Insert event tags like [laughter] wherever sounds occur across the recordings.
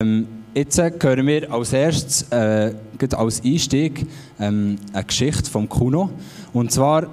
Ähm, jetzt hören wir als erstes, äh, als Einstieg, ähm, eine Geschichte vom Kuno. Und zwar,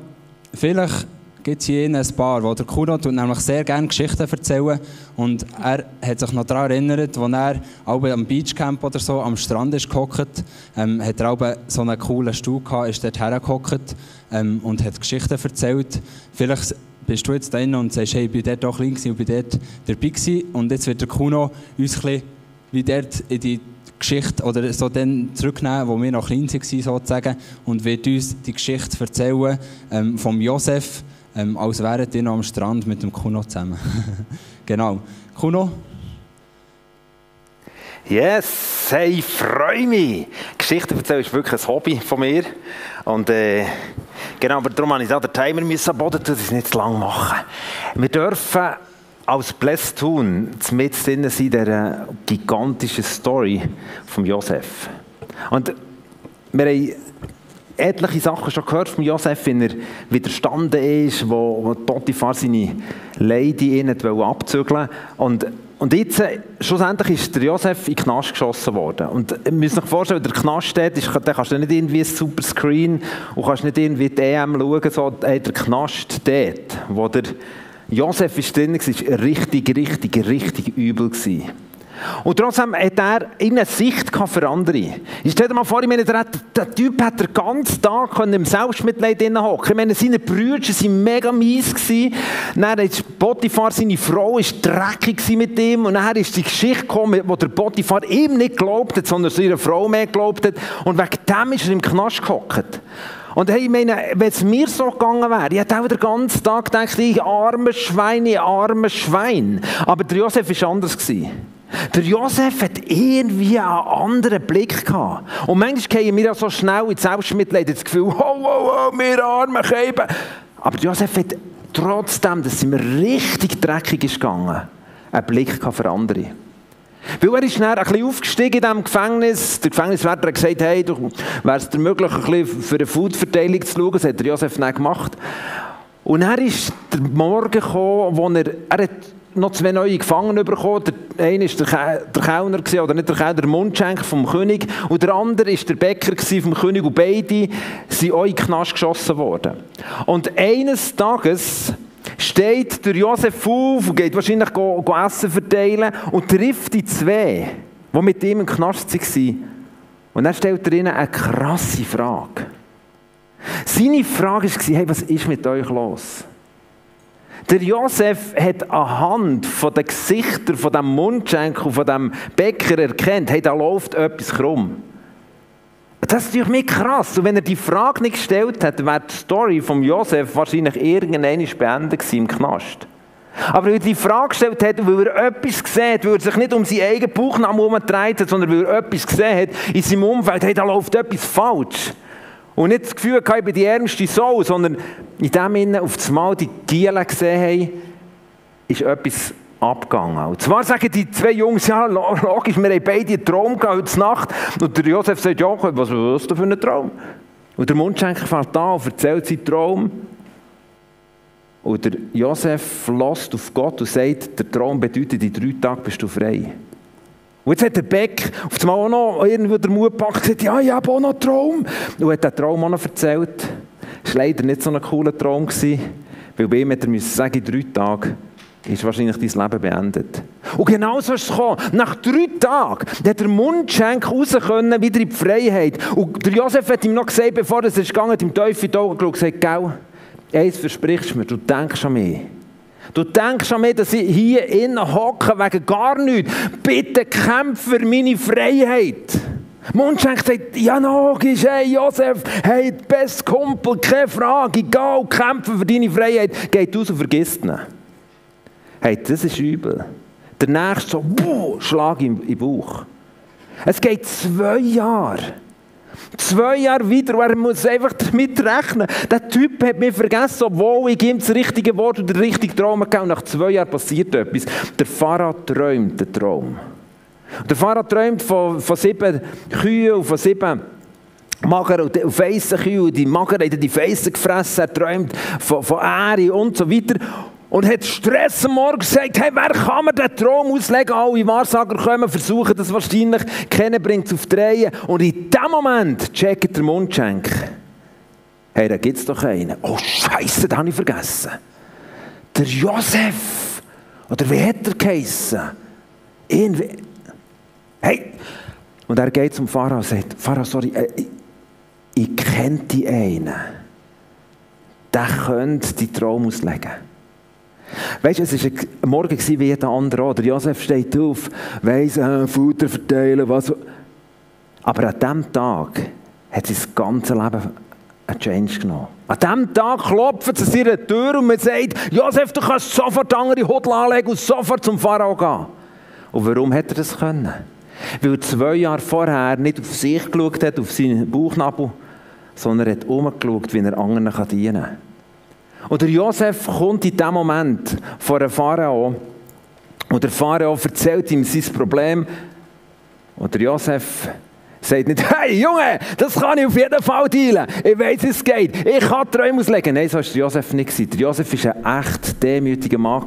vielleicht gibt es hier ein paar, wo der Kuno tut nämlich sehr gerne Geschichten erzählen und er hat sich noch daran erinnert, als er auch am Beachcamp oder so am Strand ist gehockt, ähm, hat er auch so einen coolen Stuhl gehabt, ist dort hergehockt ähm, und hat Geschichten erzählt. Vielleicht bist du jetzt da und sagst, hey, ich war dort auch klein und bin dort dabei gewesen. und jetzt wird der Kuno uns ein bisschen wie dort in die Geschichte oder so dann zurücknehmen, wo wir noch klein waren sozusagen und wird uns die Geschichte erzählen ähm, vom Josef, ähm, als wären die noch am Strand mit dem Kuno zusammen. [laughs] genau. Kuno? Yes, hey, ich freue mich. Geschichten erzählen ist wirklich ein Hobby von mir. Und äh, genau, aber darum musste ich den Timer müssen am Boden tun, das nicht zu lang machen. Wir dürfen als Blästun mit drin in dieser gigantischen Story von Josef. Und wir haben etliche Sachen schon gehört von Josef, wie er widerstanden ist, wo, wo Potiphar seine Lady abzügeln und und jetzt, äh, schlussendlich ist der Josef in den Knast geschossen worden. Und ihr müsst euch vorstellen, der Knast steht, ist, da kannst du nicht irgendwie ein super Screen und kannst nicht irgendwie die EM schauen, so, hey, der Knast dort, wo der Josef ist drin, war richtig, richtig, richtig übel. Und trotzdem hat er eine Sicht für andere. Stell dir mal vor, ich meine, der, der Typ hat den ganzen Tag im Selbstmitleid hocken. Ich meine, seine Brüder waren mega mies. Gewesen. Dann ist Potiphar, seine Frau, ist dreckig mit ihm. Und dann ist die Geschichte gekommen, wo der Potiphar ihm nicht glaubt hat, sondern seiner Frau mehr glaubt hat. Und wegen dem ist er im Knast gehockt. Und hey, ich meine, wenn es mir so gegangen wäre, ich hätte auch den ganzen Tag gedacht, ich arme Schwein, ich arme Schwein. Aber der Josef war anders. Der Josef hat irgendwie einen anderen Blick gehabt. Und manchmal gehen wir ja so schnell ins Selbstmitleid das Gefühl, oh, oh, oh, wir armen Käben. Aber Josef hat trotzdem, dass es ihm richtig dreckig ist gegangen, einen Blick für andere. Weil er ist dann ein bisschen aufgestiegen in diesem Gefängnis. Der Gefängniswärter hat gesagt, hey, wäre es dir möglich, ein bisschen für eine Foodverteilung zu schauen. Das hat der Josef dann gemacht. Und er ist der Morgen gekommen, wo er, er hat noch zwei neue Gefangene bekommen. Der eine war der, Kellner, oder nicht der Kellner, der Mundschenk vom König. Und der andere war der Bäcker vom König. Und beide sind auch in den Knast geschossen worden. Und eines Tages steht der Josef auf und geht wahrscheinlich go, go Essen verteilen und trifft die zwei, die mit ihm im Knast waren. Und dann stellt er ihnen eine krasse Frage. Seine Frage war, hey, was ist mit euch los? Der Josef hat anhand von den Gesichtern von dem Mundschenkel, von dem Bäcker erkannt, hey, da läuft etwas krumm. Das ist natürlich krass. Und wenn er die Frage nicht gestellt hätte, wäre die Story von Josef wahrscheinlich irgendwann beendet gewesen im Knast. Aber weil er die Frage gestellt hat, weil er etwas gesehen hat, weil er sich nicht um seinen eigenen Bauchnamen herumgedreht hat, sondern weil er etwas gesehen hat in seinem Umfeld, hey, da läuft etwas falsch. Und nicht das Gefühl gehabt, ich bin die ärmste Sau, sondern in dem Sinne auf das Mal die Giele gesehen haben, ist etwas abgegangen. Und zwar sagen die zwei Jungs, ja, logisch, wir haben beide einen Traum gehabt heute Nacht. Und der Josef sagt, ja, was ist das für ein Traum? Und der Mundschenker fällt an und erzählt seinen Traum. Und der Josef lässt auf Gott und sagt, der Traum bedeutet, in drei Tagen bist du frei. Und jetzt hat der Beck auf einmal auch noch irgendwo den Mut gepackt und gesagt, ja, ich habe auch noch einen Traum. Und hat den Traum auch noch erzählt. Das war leider nicht so ein cooler Traum, weil bei ihm hätte er sagen, in drei Tagen ist wahrscheinlich dein Leben beendet. Und genau so ist es gekommen. Nach drei Tagen hat der Mundschenk raus können, wieder in die Freiheit. Und der Josef hat ihm noch gesagt, bevor er ist gegangen, im Teufel in die Augen geschaut, gesagt, gell, eins versprichst du mir, du denkst an mich. Du denkst an mich, dass ich hier innen hocke wegen gar nichts. Bitte kämpfe für meine Freiheit. Mundschenk sagt, ja logisch, hey Josef, hey, beste Kumpel, keine Frage, egal, kämpfe für deine Freiheit. Geht aus und vergisst ihn. Hey, das ist übel. Der nächste so, boah, Schlag im, im Bauch. Es geht zwei Jahre. Zwei Jahre wieder, er muss einfach damit rechnen. Der Typ hat mich vergessen, obwohl ich ihm das richtige Wort oder den richtigen Traum gegeben Nach zwei Jahren passiert etwas. Der Pharao träumt den Traum. Der Pharao träumt von, von sieben Kühen und von sieben Mager und Feissen Kühe und die Mager haben die Feissen gefressen. Er träumt von, von Ehre und so weiter. Und hat Stress am Morgen gesagt, hey, wer kann mir den Traum auslegen? Alle Wahrsager kommen, versuchen das wahrscheinlich, kennen bringt es auf die. Und in dem Moment checkt der Mundschenk. Hey, da gibt es doch einen. Oh Scheiße, den habe ich vergessen. Der Josef. Oder wie hat er geheissen? Irgendwie. Hey. Und er geht zum Pharao und sagt, Pharao, sorry, äh, ich, ich kenne die einen. Der könnte die Traum auslegen. Weißt du, es war ein Morgen wie jeder andere auch. Josef steht auf, weiss, äh, Futter verteilen, was. Aber an diesem Tag hat sein ganzes Leben einen Change genommen. An diesem Tag klopft es an ihre Tür und man sagt, Josef, du kannst sofort andere Hudel anlegen und sofort zum Pharao gehen. Und warum hat er das können? Weil er zwei Jahre vorher nicht auf sich geschaut hat, auf seinen Bauchnabel, sondern er hat umgeschaut, wie er anderen dienen kann. Und der Josef kommt in diesem Moment vor einem Pharao und der Pharao erzählt ihm sein Problem und Josef sagt nicht, hey Junge, das kann ich auf jeden Fall dealen. Ich weiß, es geht. Ich kann Träume auslegen. Nein, so war Josef nicht. Der Josef war ein echt demütiger Mann.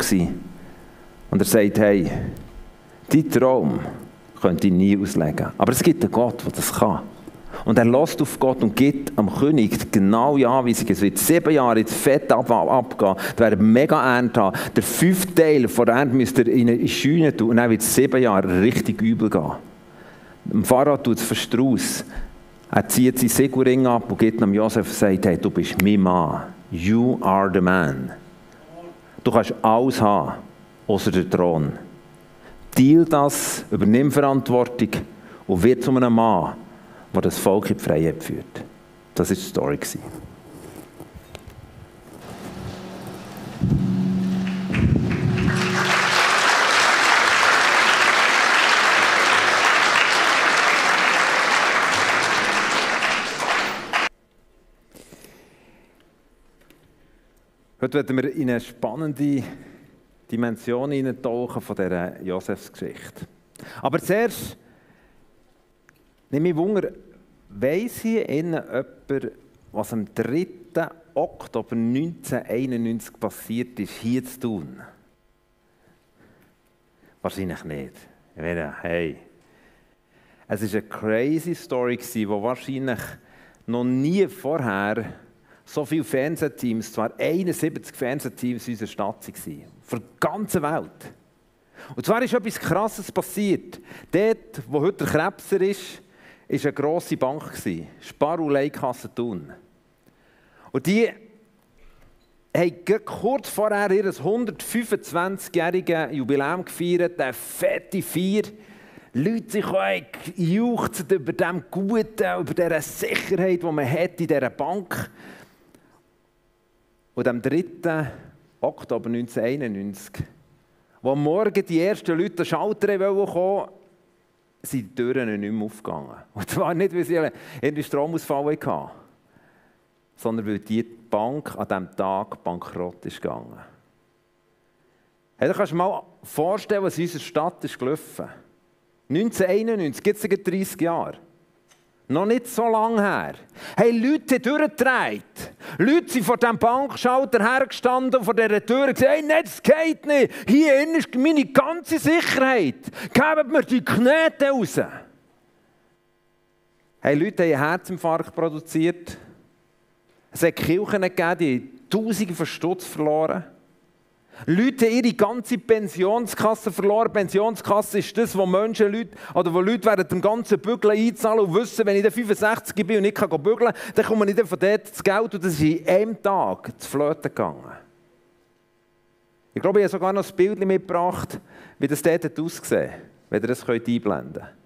Und er sagt, hey, dein Traum könnte ich nie auslegen. Aber es gibt einen Gott, der das kann. Und er lässt auf Gott und gibt am König genau die Anweisung. Es wird sieben Jahre ins Fett ab, abgehen. Da wird mega Ernte haben. Der fünfte Teil von der Ernte müsst ihr in eine Scheune tun. Und dann wird es sieben Jahre richtig übel gehen. Dem Pharao tut es verstrauss. Er zieht seinen Segurring ab und geht dem Josef und sagt, hey, du bist mein Mann. You are the man. Du kannst alles haben, außer den Thron. Deal das, übernimm Verantwortung und wird zu einem Mann, der das Volk in die Freiheit führt. Das war die Story. Heute werden wir in eine spannende Dimension eintauchen von dieser Josefsgeschichte. Aber zuerst nehme ich Wunder, weiss hier innen jemand, was am 3. Oktober 1991 passiert ist, hier zu tun? Wahrscheinlich nicht. Ich wäre, hey. Es war eine crazy Story, die wahrscheinlich noch nie vorher so viele Fernsehteams, zwar 71 Fernsehteams in unserer Stadt waren. Von der ganzen Welt. Und zwar ist etwas Krasses passiert. Dort, wo heute der Krebser ist, war eine grosse Bank. Sparulei-Kasse Thun. Und die haben kurz vorher ihr 125-jähriges Jubiläum gefeiert, eine fette Feier. Leute sich juchzen über dem Guten, über diese Sicherheit, die man hat in dieser Bank. Und am 3. Oktober 1991, wo Morgen die ersten Leute den Schalter kommen sind die Türen nicht mehr aufgegangen. [laughs] Und zwar nicht, weil sie einen Stromausfall hatten, sondern weil die Bank an diesem Tag bankrott ist gegangen. Hey, da kannst du dir mal vorstellen, was in unserer Stadt ist gelaufen. 1991, gibt es 30 Jahre. Noch nicht so lange her. Hey, Leute haben durchgedreht. Leute sind vor dem Bankschalter hergestanden vor dieser Tür und gesagt, hey, das geht nicht. Hier innen ist meine ganze Sicherheit. Gebt mir die Knete raus. Hey, Leute haben einen Herzinfarkt produziert. Es hat Kirchen gegeben, die Tausende von Stutz verloren Leute haben ihre ganze Pensionskasse verloren. Pensionskasse ist das, wo Menschen Leute, oder wo Leute während dem ganzen Bügeln einzahlen und wissen, wenn ich dann 65 bin und nicht kann bügeln kann, dann komme ich dann von dort das Geld und das ist in einem Tag zu Flöten gegangen. Ich glaube, ich habe sogar noch ein Bild mitgebracht, wie das dort ausgesehen wenn ihr das einblenden könnt.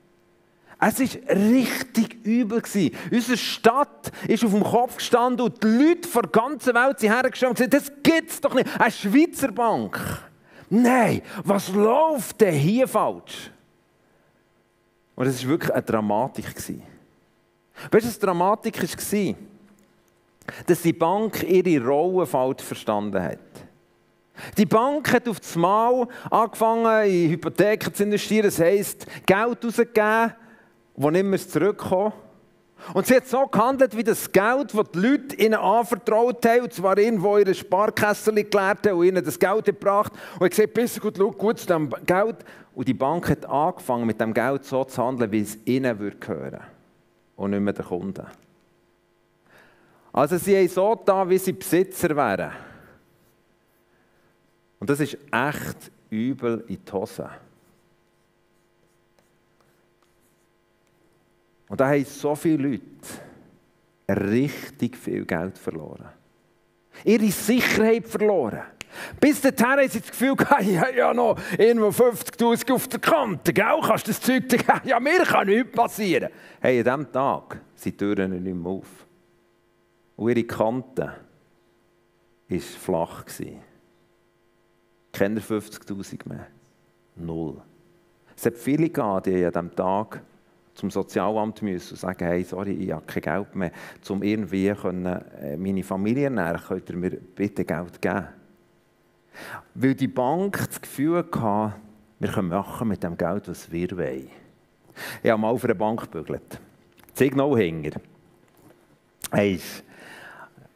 Es war richtig übel. Unsere Stadt ist auf dem Kopf gestanden und die Leute von der ganzen Welt sind hergestanden und gesagt, das es doch nicht. Eine Schweizer Bank. Nein, was läuft denn hier falsch? Und es war wirklich eine Dramatik. Weißt du, was Dramatik war? Dass die Bank ihre Rolle falsch verstanden hat. Die Bank hat auf das Mal angefangen, in Hypotheken zu investieren. Das heisst, Geld auszugeben, wo nicht mehr zurückkommen. Und sie hat so gehandelt, wie das Geld, das die Leute ihnen anvertraut haben, und zwar irgendwo ihre Sparkasse gelehrt haben und ihnen das Geld gebracht und hat gesagt, besser gut, schau gut zu diesem Geld. Und die Bank hat angefangen, mit dem Geld so zu handeln, wie es ihnen würde gehören und nicht mehr der Kunden. Also sie haben so da, wie sie Besitzer wären. Und das ist echt übel in die Hose. Und da haben so viele Leute richtig viel Geld verloren. Ihre Sicherheit verloren. Bis dahin haben sie das Gefühl gehabt, [laughs] ja, ja noch irgendwo 50'000 auf der Kante, gell? Kannst du das Zeug geben? Ja, mir kann nichts passieren. Hey, an diesem Tag sind die Türen nicht mehr auf. Und ihre Kante war flach. Keine 50'000 mehr. Null. Es hat viele gegeben, die an diesem Tag zum Sozialamt müssen und sagen, hey, sorry, ich habe kein Geld mehr, um irgendwie können, äh, meine Familie ernähren, könnt ihr mir bitte Geld geben? Weil die Bank das Gefühl hatte, wir können machen mit dem Geld, was wir wollen. Ich habe mal auf einer Bank gebügelt. Signal hinger.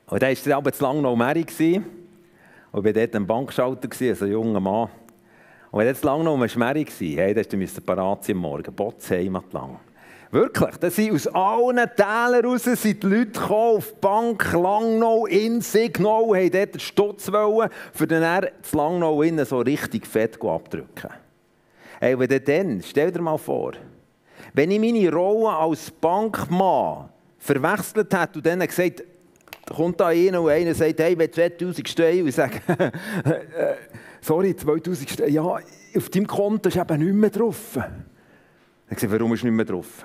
Und da war aber zu lange noch Mary. Und ich war dort ein Bankschalter, also ein junger Mann. Und wenn jetzt lange noch Schmerz war, hey, dann musste parat sein morgen, Botzheimat lang. Wirklich, da sind aus allen Tälern raus sind die Leute gekommen, auf die Bank Langnau, in Signal, haben dort den Stutz wollen, für den er das Langnau innen so richtig fett abdrücken. Hey, wenn dann, stell dir mal vor, wenn ich meine Rolle als Bankmann verwechselt hätte und dann gesagt, kommt da einer und einer sagt, hey, wenn 2000 stehen und ich sage, [laughs] äh, sorry, 2000 stehen, ja, auf deinem Konto ist eben nicht mehr drauf. Ich sage, warum ist nicht mehr drauf?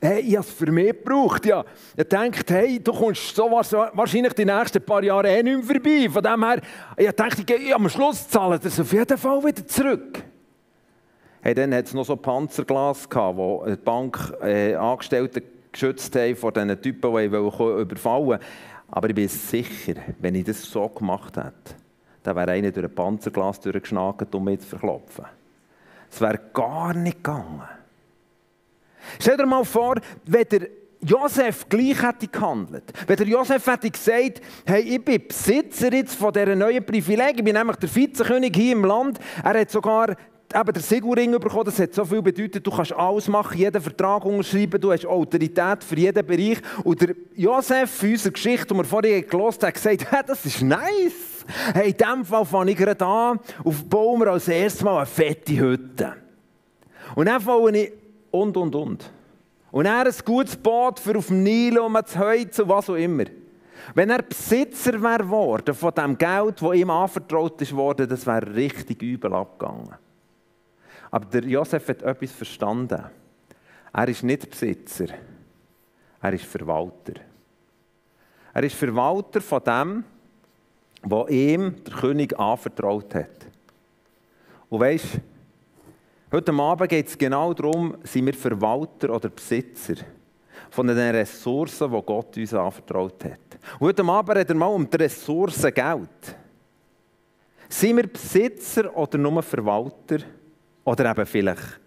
Hey, ich habe es für mich gebraucht. Ja. Ich dachte, hey, du kommst so wahrscheinlich die nächsten paar Jahre eh nicht mehr vorbei. Von dem her, ich dachte, ich gehe am Schluss zahlen das auf jeden Fall wieder zurück. Hey, dann hat es noch so Panzerglas wo die Bankangestellten äh, geschützt haben vor diesen Typen, die überfallen wollten. Aber ich bin sicher, wenn ich das so gemacht hätte, dann wäre einer durch ein Panzerglas durchgeschnagt, um mich zu verklopfen. Es wäre gar nicht gegangen. Stell dir mal vor, wenn der Josef gleich hätte gehandelt. Wenn der Josef hätte gesagt, hey, ich bin Besitzer jetzt von dieser neuen Privileg, ich bin nämlich der Vizekönig hier im Land. Er hat sogar eben der Sigurring bekommen, das hat so viel bedeutet, du kannst alles machen, jeden Vertrag unterschreiben, du hast Autorität für jeden Bereich. Und der Josef, für unsere Geschichte, die wir vorhin gelesen haben, hat gesagt, [laughs] das ist nice. Hey, in diesem Fall fange ich gerade an, auf bauen wir als erstes Mal eine fette Hütte. Und dann fange ich und, und, und. Und er ein gutes Boot für auf dem Nil, um zu heizen was auch immer. Wenn er Besitzer wäre geworden von dem Geld, das ihm anvertraut ist worden, das wäre richtig übel abgegangen. Aber der Josef hat etwas verstanden. Er ist nicht Besitzer, er ist Verwalter. Er ist Verwalter von dem, was ihm der König anvertraut hat. Und weißt, heute Abend geht es genau darum, sind wir Verwalter oder Besitzer von den Ressourcen, die Gott uns anvertraut hat. Und heute Abend reden wir mal um die Ressourcen Geld. Sind wir Besitzer oder nur Verwalter? Oder eben vielleicht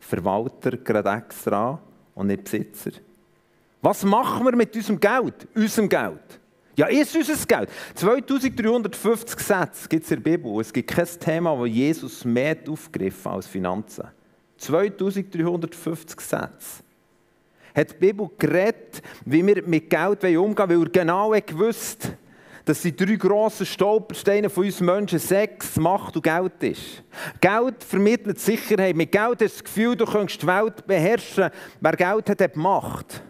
Verwalter gerade extra und nicht Besitzer. Was machen wir mit unserem Geld? Unserem Geld. Ja, ist unser Geld. 2350 Sätze gibt es in der Bibel. Es gibt kein Thema, das Jesus mehr aufgegriffen als Finanzen. 2350 Sätze. Hat die Bibel geredet, wie wir mit Geld umgehen wollen, weil er genau gewusst dass die drei grossen Stolpersteine von uns Menschen Sex, Macht und Geld ist. Geld vermittelt Sicherheit. Mit Geld hast du das Gefühl, du könntest die Welt beherrschen. Wer Geld hat, hat Macht.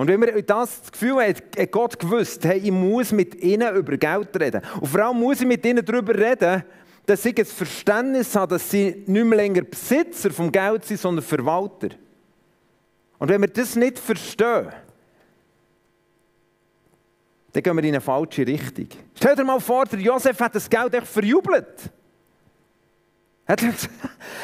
Und wenn wir das, Gefühl haben, hat Gott gewusst, hey, ich muss mit ihnen über Geld reden. Und vor allem muss ich mit ihnen darüber reden, dass sie das Verständnis haben, dass sie nicht mehr länger Besitzer vom Geld sind, sondern Verwalter. Und wenn wir das nicht verstehen, dann gehen wir in eine falsche Richtung. Stell dir mal vor, der Josef hat das Geld echt verjubelt. Er hat gesagt,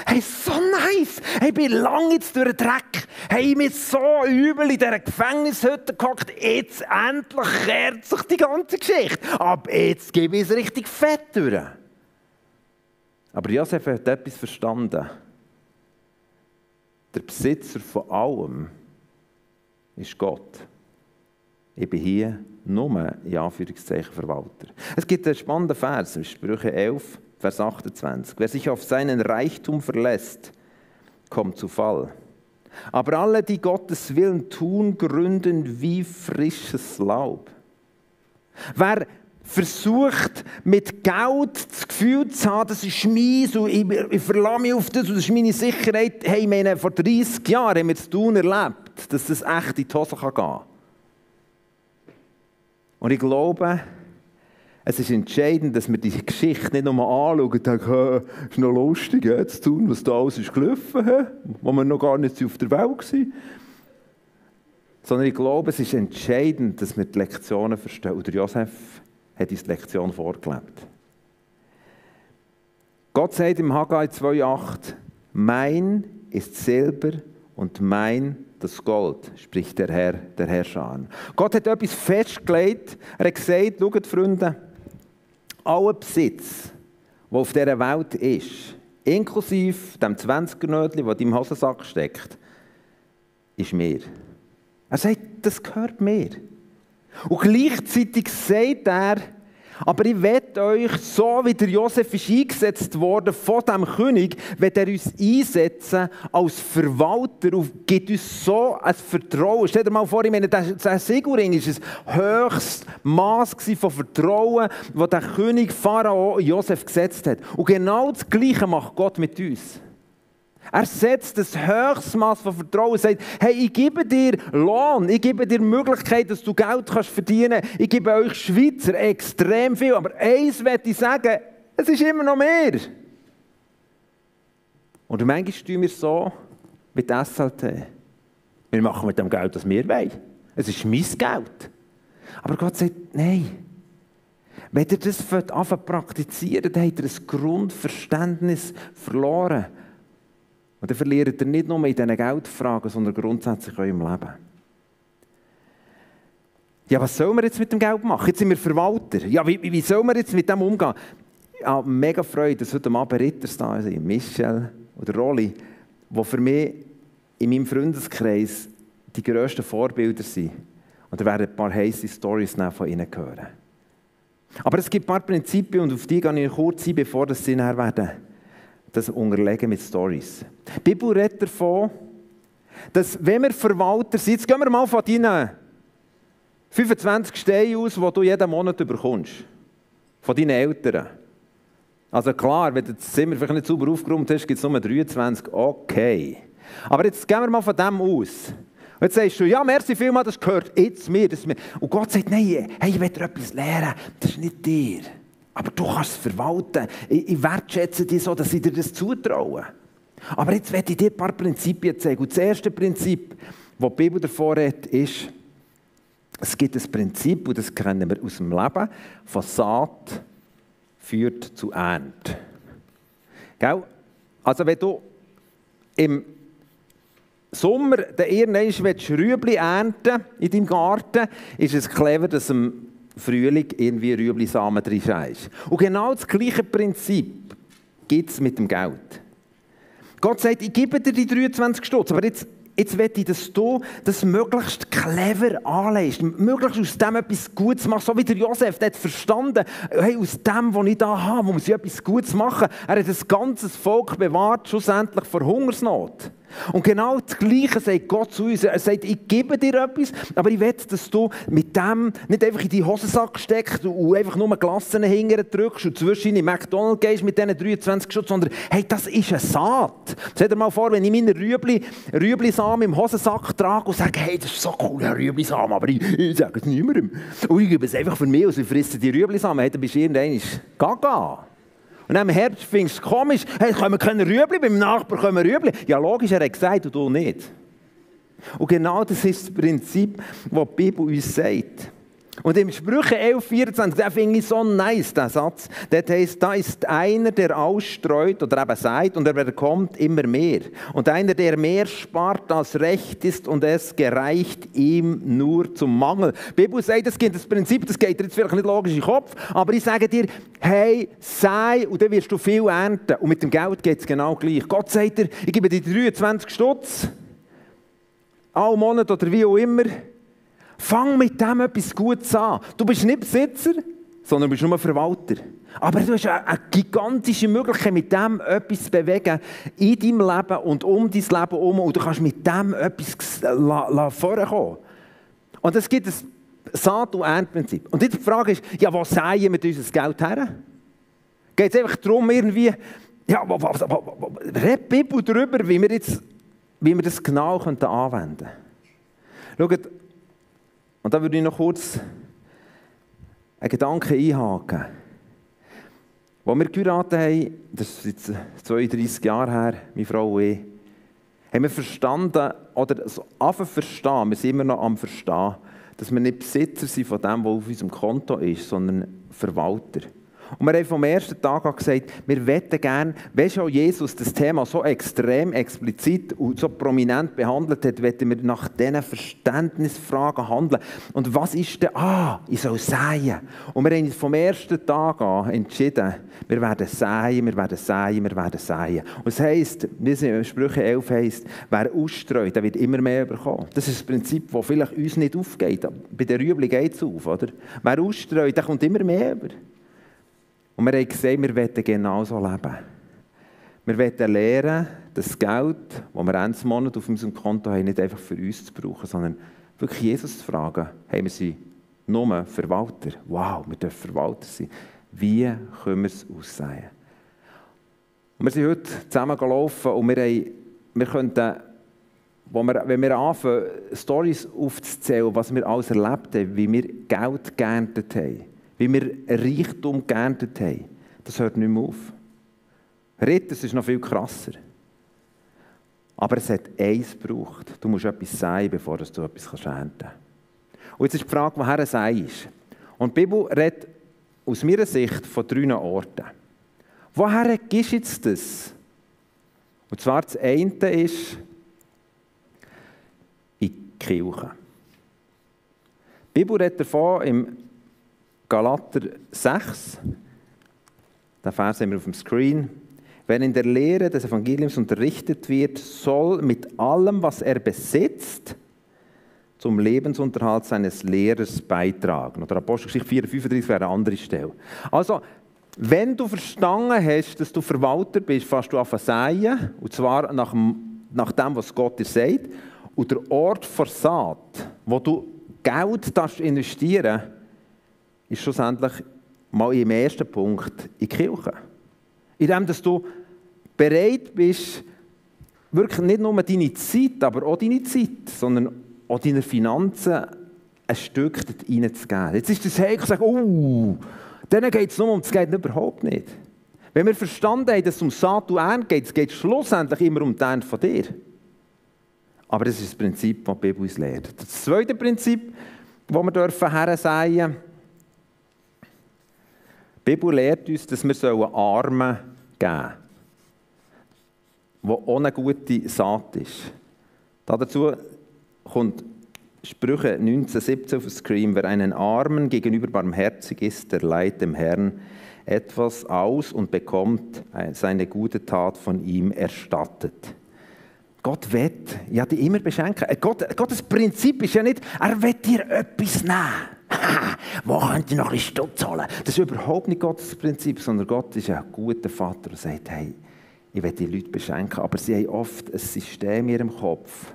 hey, so nice, hey, ich bin lange jetzt durch den Dreck, hey, ich bin so übel in dieser Gefängnishütte gehockt, jetzt endlich kehrt sich die ganze Geschichte. Aber jetzt gebe ich es richtig fett durch. Aber Josef hat etwas verstanden. Der Besitzer von allem ist Gott. Ich bin hier nur, in Anführungszeichen, Verwalter. Es gibt einen spannenden Vers, Sprüche 11, Vers 28. Wer sich auf seinen Reichtum verlässt, kommt zu Fall. Aber alle, die Gottes Willen tun, gründen wie frisches Laub. Wer versucht, mit Geld das Gefühl zu haben, das ist meins und ich, ich verlasse mich auf das und das ist meine Sicherheit. Hey, meine, vor 30 Jahren haben wir zu tun erlebt, dass das echt in die Hose gehen kann. Und ich glaube, es ist entscheidend, dass wir diese Geschichte nicht nur anschauen und denken, ist noch lustig, zu tun, was da alles ist gelaufen wo wir noch gar nicht auf der Welt waren. Sondern ich glaube, es ist entscheidend, dass wir die Lektionen verstehen. Und Josef hat uns die Lektion vorgelebt. Gott sagt im Haggai 2,8, mein ist Silber und mein das Gold, spricht der Herr, der Herrscher an. Gott hat etwas festgelegt. Er hat gesagt, schaut, Freunde, aller Besitz, der auf dieser Welt ist, inklusive dem 20er-Nötchen, das deinem Hosensack steckt, ist mir. Er sagt, das gehört mir. Und gleichzeitig sagt er, aber ich werde euch, so wie der Josef ist eingesetzt worden von dem König, wird er uns einsetzen als Verwalter und gibt uns so ein Vertrauen. Stell dir mal vor, ich meine, der Siegelring ist ein höchstes Maß von Vertrauen, das der König Pharao Josef gesetzt hat. Und genau das Gleiche macht Gott mit uns. Er setzt das höchste Maß von Vertrauen und sagt, hey, ich gebe dir Lohn, ich gebe dir Möglichkeit, dass du Geld kannst verdienen kannst. Ich gebe euch Schweizer extrem viel. Aber eins möchte ich sagen, es ist immer noch mehr. Und manchmal tun wir so mit SLT. Wir machen mit dem Geld, was wir wollen. Es ist mein Geld. Aber Gott sagt, nein. Wenn ihr das anfangen praktizieren, dann habt ihr ein Grundverständnis verloren und dann verliert ihr nicht nur in diesen Geldfragen, sondern grundsätzlich auch im Leben. Ja, was sollen wir jetzt mit dem Geld machen? Jetzt sind wir Verwalter. Ja, wie, wie sollen wir jetzt mit dem umgehen? Ich habe mega Freude, dass heute Abend Ritters da sind, Michel oder Rolli, die für mich in meinem Freundeskreis die grössten Vorbilder sind. Und da werden ein paar heiße Stories von ihnen hören. Aber es gibt ein paar Prinzipien und auf die gehe ich kurz ein, bevor sie nachher werden das unterlegen mit Stories. Die Bibel redet davon, dass wenn wir Verwalter sind, jetzt gehen wir mal von deinen 25 Steinen aus, die du jeden Monat bekommst. Von deinen Eltern. Also klar, wenn du das Zimmer vielleicht nicht sauber aufgeräumt hast, gibt es nur 23. Okay. Aber jetzt gehen wir mal von dem aus. Und jetzt sagst du, ja, merci vielmals, das gehört jetzt mir, das mir. Und Gott sagt, nein, hey, ich will dir etwas lernen. Das ist nicht dir. Aber du kannst es verwalten. Ich, ich wertschätze dich so, dass ich dir das zutraue. Aber jetzt werde ich dir ein paar Prinzipien zeigen. Und das erste Prinzip, das die Bibel davor hat, ist, es gibt ein Prinzip, und das kennen wir aus dem Leben, von Saat führt zu Ernte. Gell? Also wenn du im Sommer irgendwann Rüebli ernten in deinem Garten, ist es clever, dass am Frühling irgendwie Rüblisamen drin ist. Und genau das gleiche Prinzip gibt es mit dem Geld. Gott sagt, ich gebe dir die 23 Stutz, aber jetzt, jetzt will ich, dass du das möglichst clever anlegst, möglichst aus dem etwas Gutes machst, so wie der Josef, der hat verstanden, hey, aus dem, was ich da habe, muss ich etwas Gutes machen. Er hat das ganze Volk bewahrt, schlussendlich vor Hungersnot. Und genau das Gleiche sagt Gott zu uns. Er sagt, ich gebe dir etwas, aber ich will, dass du mit dem nicht einfach in die Hosensack steckst und einfach nur Glassen hingern drückst und zwischen in McDonalds gehst mit diesen 23 Schutz, sondern hey, das ist eine Saat. Stell dir mal vor, wenn ich meine Rüebli, Rüeblisamen im Hosensack trage und sage, hey, das ist so cool, ein Rüeblisamen, aber ich, ich sage es niemandem. Und ich gebe es einfach für mich aus, ich frisse die Rüeblisamen, hey, dann bist du irgendwann gaga. Und dann Herbst du es komisch, hey, können wir Rüebli, beim Nachbarn können wir Rüebli. Ja, logisch, er hat gesagt, und du nicht. Und genau das ist das Prinzip, das die Bibel uns sagt. Und im Sprüche 11, 24, da finde ich so nice, der Satz. Dort heißt, da ist einer, der ausstreut oder eben sagt und er bekommt immer mehr. Und einer, der mehr spart, als recht ist und es gereicht ihm nur zum Mangel. Die Bibel sagt, das, das Prinzip, das geht dir jetzt vielleicht nicht logisch in den Kopf, aber ich sage dir, hey, sei und dann wirst du viel ernten. Und mit dem Geld geht es genau gleich. Gott sagt dir, ich gebe dir 23 Stutz, alle Monate oder wie auch immer. Fang mit dem etwas Gutes an. Du bist nicht Besitzer, sondern bist nur Verwalter. Aber du hast eine, gigantische Möglichkeit, mit dem etwas zu bewegen in deinem Leben und um dein Leben herum. Und du kannst mit dem etwas vorkommen. Und es gibt ein Saat- und Ernprinzip. Und jetzt die Frage ist, ja, was säen wir unser Geld her? Geht es einfach darum, irgendwie, ja, was, was, was, red Bibel darüber, wie wir, jetzt, wie wir das genau anwenden können. Schaut, und da würde ich noch kurz einen Gedanken einhaken. Als wir geheiratet haben, das ist jetzt 32 Jahre her, meine Frau und ich, haben wir verstanden, oder so anfangen verstehen, wir sind immer noch am Verstehen, dass wir nicht Besitzer sind von dem, was auf unserem Konto ist, sondern Verwalter. Und wir haben vom ersten Tag an gesagt, wir wetten gerne, wenn schon Jesus das Thema so extrem explizit und so prominent behandelt hat, wetten wir nach diesen Verständnisfragen handeln. Und was ist denn, ah, ich soll säen. Und wir haben vom ersten Tag an entschieden, wir werden säen, wir werden säen, wir werden säen. Und es heisst, wie es in Sprüche 11 heisst, wer ausstreut, der wird immer mehr bekommen. Das ist das Prinzip, das vielleicht uns nicht aufgeht. Bei der Rüebli geht es auf, oder? Wer ausstreut, der kommt immer mehr über. Und wir haben gesehen, wir wollen genauso leben. Wir wollen lernen, das Geld, das wir Ende Monat auf unserem Konto haben, nicht einfach für uns zu brauchen, sondern wirklich Jesus zu fragen, haben wir sie nur Verwalter? Wow, wir dürfen Verwalter sein. Wie können wir es aussehen? Und wir sind heute zusammen gelaufen und wir, haben, wir könnten, wo wir, wenn wir anfangen, Storys aufzuzählen, was wir alles erlebt haben, wie wir Geld geerntet haben, wie wir Reichtum geerntet haben, das hört nicht mehr auf. Retten ist noch viel krasser. Aber es hat eins gebraucht. Du musst etwas sein, bevor du etwas ernten kannst. Und jetzt ist die Frage, woher Sei ist. Und die Bibel redet aus meiner Sicht von drei Orten. Woher gibst du jetzt das? Und zwar das eine ist in die Kirche. Die Bibel redet davon im Galater 6, der Vers haben wir auf dem Screen. Wer in der Lehre des Evangeliums unterrichtet wird, soll mit allem, was er besitzt, zum Lebensunterhalt seines Lehrers beitragen. Oder Apostelgeschichte 4, 35 wäre eine andere Stelle. Also, wenn du verstanden hast, dass du Verwalter bist, fast du auf säen, und zwar nach, nach dem, was Gott dir sagt, und der Ort vor Saat, wo du Geld investieren darfst, ist schlussendlich mal im ersten Punkt in die Kirche. Indem dass du bereit bist, wirklich nicht nur deine Zeit, aber auch deine Zeit, sondern auch deine Finanzen ein Stück dort reinzugeben. Jetzt ist das heikel, sagen, oh, denen geht es nur um das Geld überhaupt nicht. Wenn wir verstanden haben, dass es um Saat und Ernte geht, es geht schlussendlich immer um den von dir. Aber das ist das Prinzip, das die Bibel uns lehrt. Das zweite Prinzip, das wir dürfen sagen die Bibel lehrt uns, dass wir Armen geben sollen, wo ohne gute Saat ist. Dazu kommt Sprüche 1917 auf den Screen. Wer einen Armen gegenüber barmherzig ist, der leiht dem Herrn etwas aus und bekommt seine gute Tat von ihm erstattet. Gott wird ja die immer beschenken. Gott, Gottes Prinzip ist ja nicht, er wird dir etwas nehmen. Wo könnt ihr noch ein Stutz holen? Das ist überhaupt nicht Gottes Prinzip, sondern Gott ist ein guter Vater und sagt, hey, ich will die Leute beschenken, aber sie haben oft ein System in ihrem Kopf,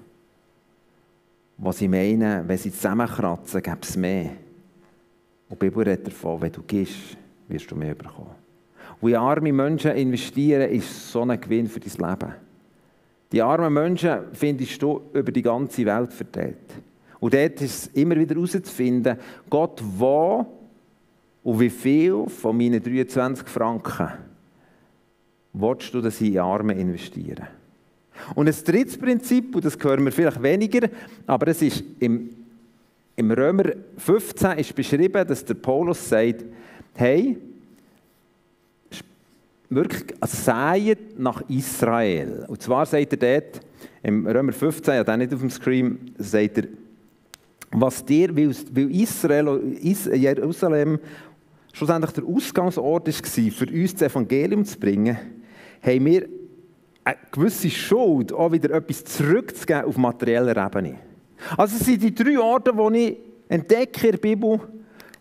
wo sie meinen, wenn sie zusammenkratzen, gibt es mehr. Und die Bibel redet davon, wenn du gehst, wirst du mehr bekommen. In arme Menschen investieren, ist so ein Gewinn für dein Leben. Die armen Menschen findest du über die ganze Welt verteilt. Und dort ist es immer wieder herauszufinden, Gott, wo und wie viel von meinen 23 Franken willst du, dass ich in Arme investiere? Und ein drittes Prinzip, und das hören wir vielleicht weniger, aber es ist im, im Römer 15 ist beschrieben, dass der Paulus sagt, hey, wirklich also säet nach Israel. Und zwar sagt er dort, im Römer 15, ja, dann nicht auf dem Screen, sagt er, was dir, weil Israel, Jerusalem schlussendlich der Ausgangsort war, für uns das Evangelium zu bringen, haben wir eine gewisse Schuld, auch wieder etwas zurückzugeben auf materieller Ebene. Also es sind die drei Orte, die ich entdecke in der Bibel,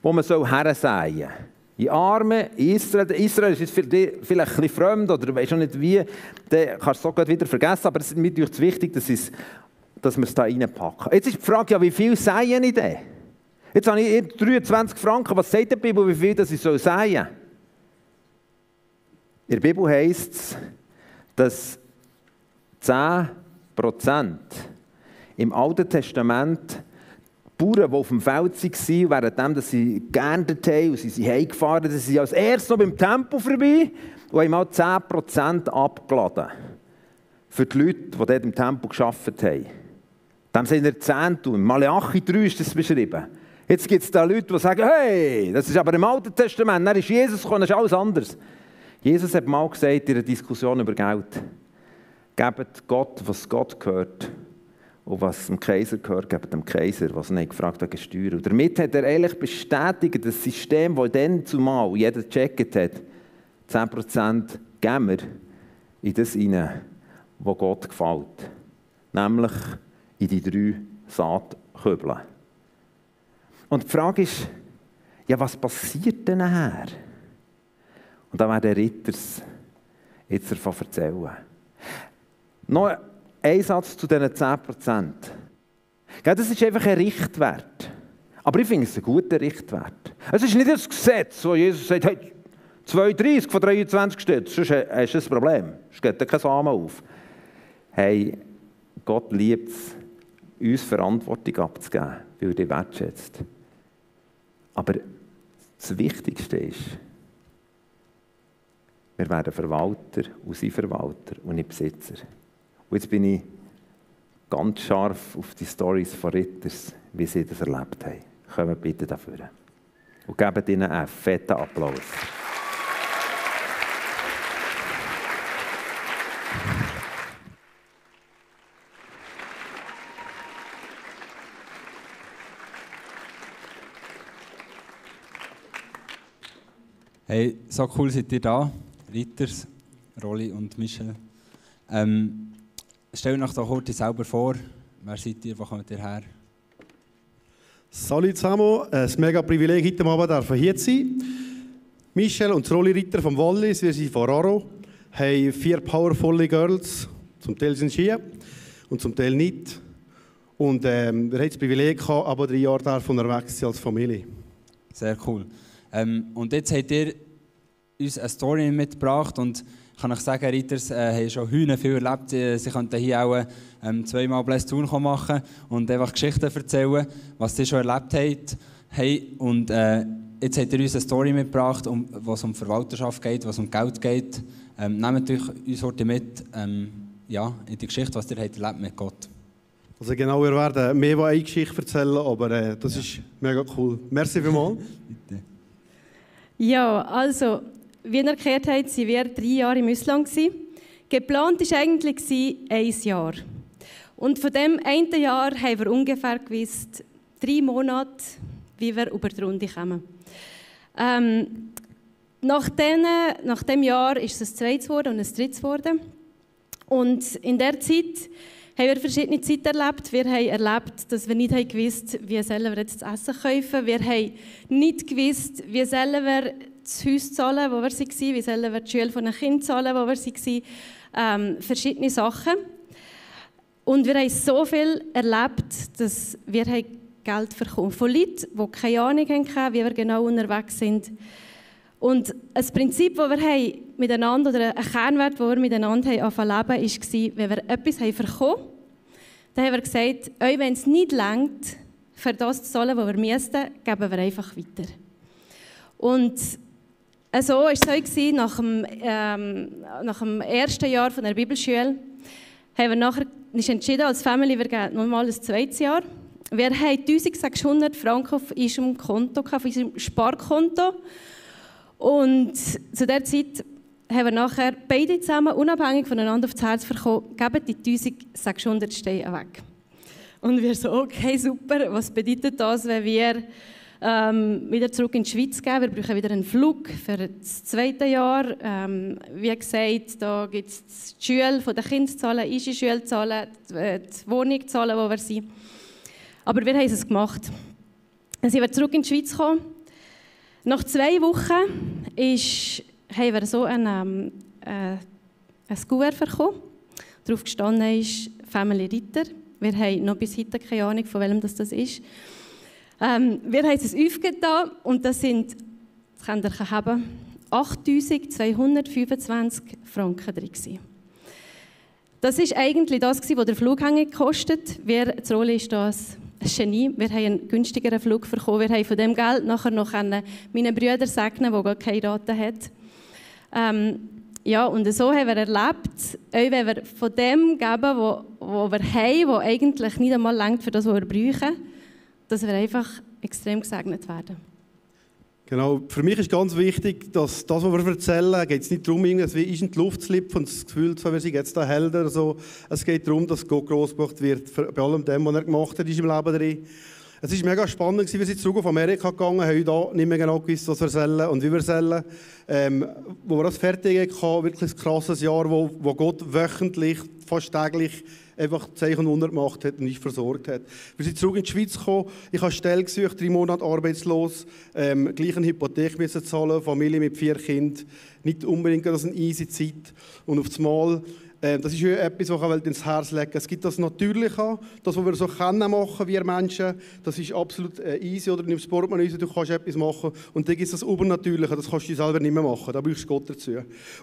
wo man so hersäen soll. In Armen, in Israel. Israel ist vielleicht ein bisschen fremd oder weißt auch nicht wie, dann kannst du es so wieder vergessen, aber es ist mir wichtig, dass, es, dass wir es da reinpacken. Jetzt ist die Frage, ja, wie viel seien ich denn? Jetzt habe ich 23 Franken, was sagt die Bibel, wie viel das ich soll seien? In der Bibel heisst es, dass 10% im Alten Testament Bauern, die auf dem Feld waren, währenddem sie geerntet haben und sie sind heimgefahren, sind sie als erstes noch beim Tempo vorbei und haben mal 10% abgeladen. Für die Leute, die dort im Tempo gearbeitet haben. Dem sind er Zehntel. Im Malachi 3 ist das beschrieben. Jetzt gibt es da Leute, die sagen, hey, das ist aber im Alten Testament, dann ist Jesus gekommen, das ist alles anders. Jesus hat mal gesagt in einer Diskussion über Geld, gebt Gott, was Gott gehört und was dem Kaiser gehört, gebt dem Kaiser, was nicht gefragt hat, Steuern. Und damit hat er eigentlich bestätigt, das System, das dann zumal jeder gecheckt hat, 10% geben wir in das hinein, was Gott gefällt. Nämlich in die drei Saatkübel. Und die Frage ist, ja, was passiert denn nachher? Und da werden Ritter jetzt davon erzählen. Noch ein Satz zu diesen 10%. Das ist einfach ein Richtwert. Aber ich finde es ein guter Richtwert. Es ist nicht das Gesetz, wo Jesus sagt, hey, 32 von 23 steht, sonst hast du ein Problem. Es geht kein Samen auf. Hey, Gott liebt es, uns Verantwortung abzugeben, weil er dich wertschätzt. Aber das Wichtigste ist, wir werden Verwalter und sind Verwalter und nicht Besitzer. Und jetzt bin ich ganz scharf auf die Stories von Ritters, wie sie das erlebt haben. Kommt bitte dafür. Und geben ihnen einen fetten Applaus. Hey, so cool seid ihr da, Ritters, Rolli und Michel. Ähm, stellt euch doch kurz selber vor. Wer seid ihr, wo kommt ihr her? Salut zusammen, ein mega Privileg, heute Abend hier zu sein. Michel und Rolli Ritter vom Wallis, wir sind von Raro, haben vier powervolle Girls, zum Teil sind sie hier und zum Teil nicht. Und ähm, wir haben das Privileg gehabt, aber drei Jahre unterwegs sein als Familie. Sehr cool. Ähm, und jetzt habt ihr uns eine Story mitgebracht und ich kann euch sagen, Ritters äh, haben schon Hühner viel erlebt. Sie könnten hier auch ähm, zweimal Bless Tour machen und einfach Geschichten erzählen, was sie schon erlebt haben. Hey, und äh, jetzt habt ihr uns eine Story mitgebracht, um, was um Verwalterschaft geht, was um Geld geht. Ähm, nehmt euch uns heute mit ähm, ja, in die Geschichte, was ihr habt erlebt mit Gott. Also genau, wir werden mehr von einer Geschichte erzählen, aber äh, das ja. ist mega cool. Merci vielmals. [laughs] Bitte. Ja, also, wie ihr erklärt habt, waren wir drei Jahre im Ausland. Geplant war eigentlich ein Jahr. Und von dem einen Jahr haben wir ungefähr gewusst, drei Monate, wie wir über die Runde kommen. Ähm, nach, den, nach dem Jahr ist es ein zweites und ein drittes geworden. Und in der Zeit haben wir verschiedene Zeiten erlebt. Wir haben erlebt, dass wir nicht gewusst haben, wie sollen wir jetzt das Essen kaufen. Wir haben nicht gewusst, wie sollen wir das Haus zahlen, wo wir waren, wie sollen wir die Schule von einem Kind zahlen, wo wir waren. Ähm, verschiedene Sachen. Und wir haben so viel erlebt, dass wir Geld bekommen von Leuten, die keine Ahnung haben, wie wir genau unterwegs sind. Und ein Prinzip, das wir haben miteinander, oder ein Kernwert, den wir miteinander haben anfangen leben, war, wenn wir etwas haben bekommen, dann haben wir gesagt, euch, wenn es nicht längt, für das zu zahlen, was wir müssten, geben wir einfach weiter. Und so war es so, nach dem, ähm, nach dem ersten Jahr von der Bibelschule, haben wir nachher entschieden, als Family, wir geben nochmal ein zweites Jahr. Wir haben 1600 Franken auf unserem Konto, auf unserem Sparkonto. Und zu der Zeit haben wir nachher beide zusammen, unabhängig voneinander aufs Herz bekommen, geben die 1600 Steine weg. Und wir so, okay, super, was bedeutet das, wenn wir ähm, wieder zurück in die Schweiz gehen? Wir brauchen wieder einen Flug für das zweite Jahr. Ähm, wie gesagt, da gibt es die Schule von den Kindern zahlen, unsere Schule zahlen, die Wohnung zahlen, wo wir sind. Aber wir haben es gemacht. Dann sind wir zurück in die Schweiz gekommen. Nach zwei Wochen ist, haben wir so ein, ähm, äh, bekommen. Darauf gestanden ist Family Ritter. Wir haben noch bis heute keine Ahnung, von welchem das, das ist. Ähm, wir haben es aufgetan und das sind, das könnt ihr haben, 8225 Franken drin. Das war eigentlich das, was der Flughänger gekostet hat. Das Rolle ist das ein Genie. Wir haben einen günstigeren Flug bekommen. Wir haben von dem Geld nachher noch meinen Brüdern segnen, die gar keine Daten haben. Ähm, ja, und so haben wir erlebt, auch wenn wir von dem geben, was wir haben, was eigentlich nicht einmal langt für das, was wir brauchen, dass wir einfach extrem gesegnet werden. Genau, für mich ist ganz wichtig, dass das, was wir erzählen, geht es nicht darum, irgendwie ist in die Luft zu und das Gefühl zu haben, wir sind jetzt da Helden so. Es geht darum, dass Gott groß gemacht wird, bei allem dem, was er gemacht hat, ist im Leben drin. Es war mega spannend, wir sind zurück auf Amerika gegangen, haben da nicht mehr genau gewusst, was wir sollen und wie wir sollen. Ähm, wo wir das fertig hatten, wirklich ein krasses Jahr, wo, wo Gott wöchentlich, fast täglich einfach Zeichen und Wunder gemacht hat und nicht versorgt hat. Wir sind zurück in die Schweiz gekommen. Ich habe Stelle gesucht, drei Monate arbeitslos, ähm, gleich eine Hypothek müssen zahlen, Familie mit vier Kindern. Nicht unbedingt das eine easy Zeit. Und auf das Mal äh, das ist etwas, was ich ins Herz legen Es gibt das Natürliche, das, was wir so können machen, wir Menschen. Das ist absolut äh, easy. Oder nimmst Portemonnaie du kannst etwas machen. Und dann gibt es das Übernatürliche, das kannst du selber nicht mehr machen. Da brauchst du Gott dazu.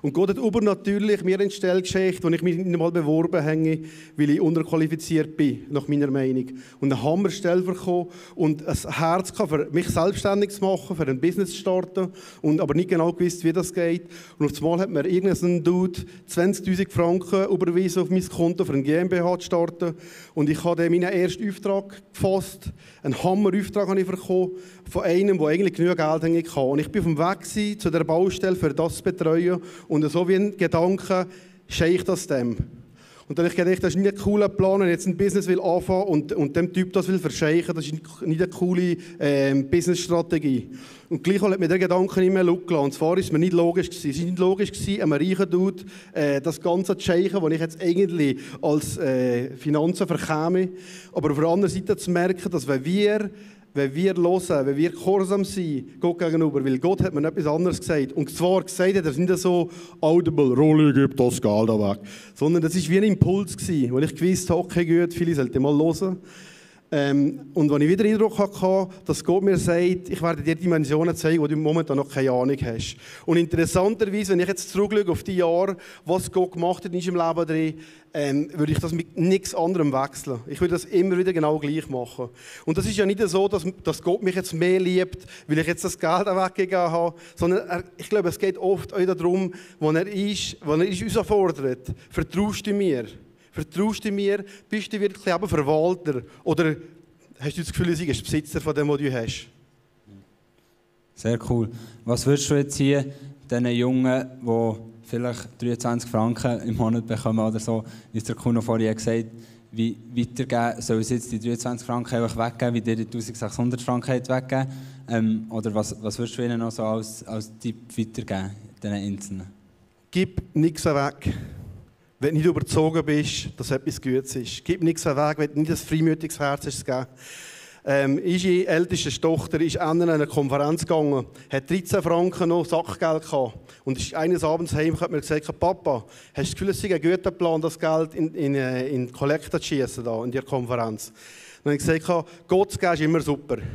Und Gott hat übernatürlich mir eine Stelle geschenkt, wo ich mich nicht einmal beworben habe, weil ich unterqualifiziert bin, nach meiner Meinung. Und eine Hammerstelle bekommen und ein Herz für mich selbstständig zu machen, für ein Business zu starten. Und aber nicht genau gewusst, wie das geht. Und auf einmal hat mir irgendein Dude 20'000 Franken überwiesen auf mein Konto, für ein GmbH zu starten. Und ich habe dann meinen ersten Auftrag gefasst. Einen Hammerauftrag habe ich bekommen von einem, der eigentlich genug Geld hatte. Und ich war auf dem Weg zu der Baustelle, für das zu betreuen. Und so wie ein Gedanke, scheue ich das dem. Und dann habe ich gedacht, das ist nicht ein cooler Plan, wenn jetzt ein Business will anfangen und, und dem Typ das will verscheichen, das ist nicht eine coole äh, Businessstrategie. Und gleichwohl hat mir der Gedanke nicht mehr gelassen. Und zwar war es mir nicht logisch gewesen. Es war nicht logisch gewesen, einem reichen Dude äh, das Ganze zu scheichen, das ich jetzt eigentlich als äh, Finanzen verkäme. Aber auf der anderen Seite zu merken, dass wenn wir wenn wir hören, wenn wir gehorsam sind Gott gegenüber, weil Gott hat mir etwas anderes gesagt. Und zwar gesagt hat er es nicht so, audible, Rolli, gib das Geld weg. Sondern das war wie ein Impuls, gewesen, weil ich gewusst habe, okay, gut, viele sollten mal hören. Ähm, und wenn ich wieder Eindruck hatte, dass Gott mir sagt, ich werde dir Dimensionen zeigen, die du momentan noch keine Ahnung hast. Und interessanterweise, wenn ich jetzt zurückschaue auf die Jahre, was Gott gemacht hat in seinem Leben drin, ähm, würde ich das mit nichts anderem wechseln. Ich würde das immer wieder genau gleich machen. Und das ist ja nicht so, dass, dass Gott mich jetzt mehr liebt, weil ich jetzt das Geld weggegeben habe, sondern er, ich glaube, es geht oft auch darum, wo er ist, wo er ist uns fordert, vertraust du mir? Vertraust du mir? Bist du wirklich eben Verwalter? Oder hast du das Gefühl, du bist Besitzer von dem, was du hast? Sehr cool. Was würdest du jetzt hier diesen Jungen, die vielleicht 23 Franken im Monat bekommen oder so, wie der Kuno vorhin gesagt wie weitergeben, soll es jetzt die 23 Franken einfach weggeben, wie dir die 1600 Franken weggeben? Ähm, oder was, was würdest du ihnen noch so als, als Tipp weitergeben, diesen Einzelnen? Gib nichts weg. Wenn du nicht überzogen bist, dass etwas Gutes ist. Gib nichts weg, wenn du nicht ein freimütiges Herz hast. Ähm, unsere älteste Tochter ist an eine Konferenz gegangen, hat 13 Franken noch Sachgeld gehabt. Und ist eines Abends heim und hat mir gesagt, Papa, hast du das Gefühl, es sei ein guter Plan, das Geld in, in, äh, in Kollekte zu schießen, da, in der Konferenz? Dann habe ich gesagt, Gott zu geben ist immer super. Dann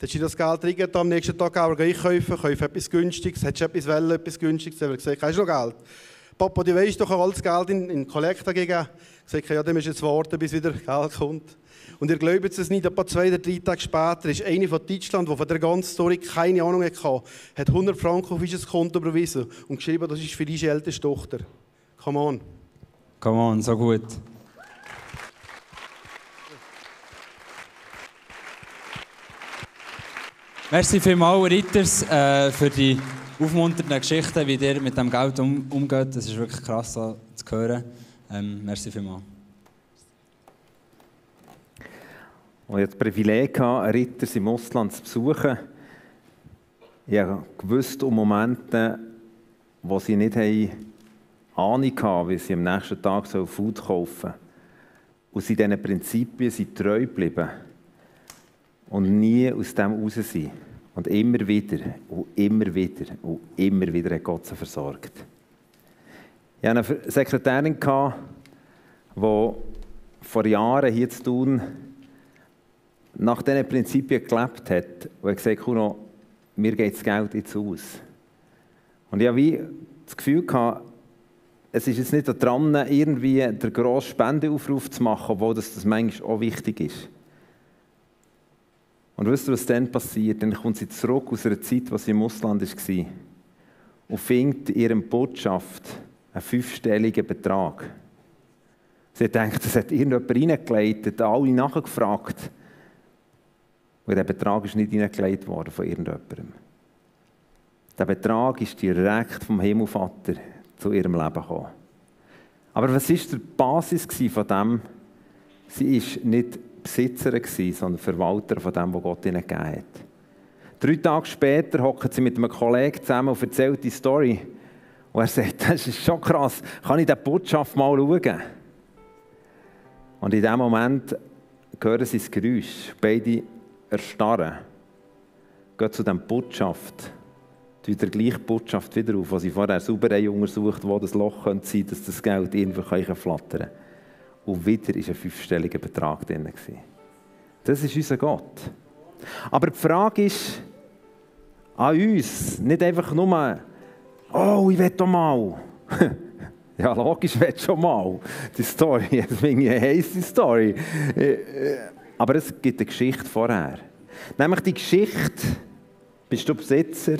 hast du das Geld reingegeben, am nächsten Tag auch einkaufen, kaufen etwas Günstiges, hättest du etwas wollen, etwas Günstiges, dann habe ich gesagt, hast du noch Geld? Papa, du weißt doch, alles Geld in, in Kollekte gegeben. Ich sage, ja, dann du jetzt warten, bis wieder Geld kommt. Und ihr glaubt es nicht, etwa zwei oder drei Tage später ist eine von Deutschland, die von der ganzen Story keine Ahnung hatte, hat 100 Franken auf unser Konto überwiesen und geschrieben, das ist für deine älteste Tochter. Come on. Come on, so gut. Merci vielmals, Ritters, äh, für die aufmunternden Geschichten, wie ihr mit dem Geld um, umgeht. Das ist wirklich krass so zu hören. Ähm, merci vielmals. Und hatte das Privileg, Ritter im Ausland zu besuchen. Ich wusste um Momente, wo sie nicht haben, Ahnung hatten, wie sie am nächsten Tag Food kaufen sollen. Und sie diesen Prinzipien sind treu geblieben. und nie aus dem raus sein. Und immer wieder und immer wieder und immer wieder hat Gott sie versorgt. Ich hatte eine Sekretärin, die vor Jahren hier zu tun nach diesen Prinzipien gelebt hat und hat gesagt, Kuno, mir geht das Geld jetzt aus. Und ich wie das Gefühl gehabt, es ist jetzt nicht daran, irgendwie den grossen Spendeaufruf zu machen, obwohl das, das manchmal auch wichtig ist. Und wisst ihr, was dann passiert? Dann kommt sie zurück aus einer Zeit, wo sie im Ausland war und findet in ihrem Botschaft einen fünfstelligen Betrag. Sie denkt, das hat irgendjemand reingeleitet, alle nachgefragt. Und der Betrag ist nicht reingelegt worden von irgendjemandem. Der Betrag ist direkt vom Himmelvater zu ihrem Leben gekommen. Aber was war die Basis von dem? Sie war nicht Besitzerin, sondern Verwalter von dem, was Gott ihnen gegeben hat. Drei Tage später hockt sie mit einem Kollegen zusammen und erzählt die Story. Und er sagt, das ist schon krass, kann ich diese Botschaft mal schauen? Und in dem Moment hören sie das Geräusch. Beide erstarren. Gehen zu dieser Botschaft tut der gleiche Botschaft wieder auf, was sie vorher sauber untersucht, wo das Loch könnte sein dass das Geld irgendwo flattern kann. Und wieder war ein fünfstelliger Betrag drin. Das ist unser Gott. Aber die Frage ist an uns, nicht einfach nur, oh, ich will doch mal. [laughs] ja, logisch, ich will schon mal. Die Story, [laughs] ist eine heisse Story. Äh, äh, aber es gibt eine Geschichte vorher. Nämlich die Geschichte, bist du Besitzer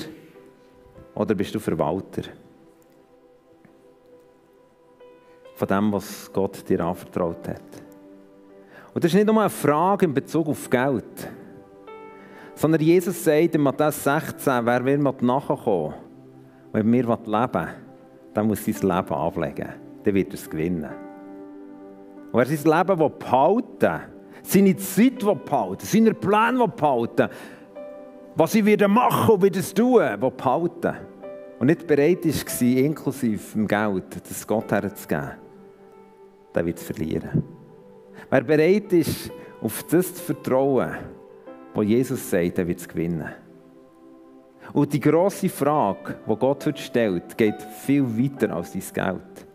oder bist du Verwalter? Von dem, was Gott dir anvertraut hat. Und das ist nicht nur eine Frage in Bezug auf Geld, sondern Jesus sagt in Matthäus 16, wer will nachkommen wenn mir leben will, dann muss sein Leben ablegen. Dann wird er es gewinnen. Und wer sein Leben behalten will, seine Zeit behalten, seine Pläne behalten, was ich wieder machen und wieder tun, behalten. Und nicht bereit war, inklusive dem Geld, das Gott herzugeben, der wird es verlieren. Wer bereit ist, auf das zu vertrauen, was Jesus sagt, der wird es gewinnen. Und die grosse Frage, die Gott heute stellt, geht viel weiter als dein Geld.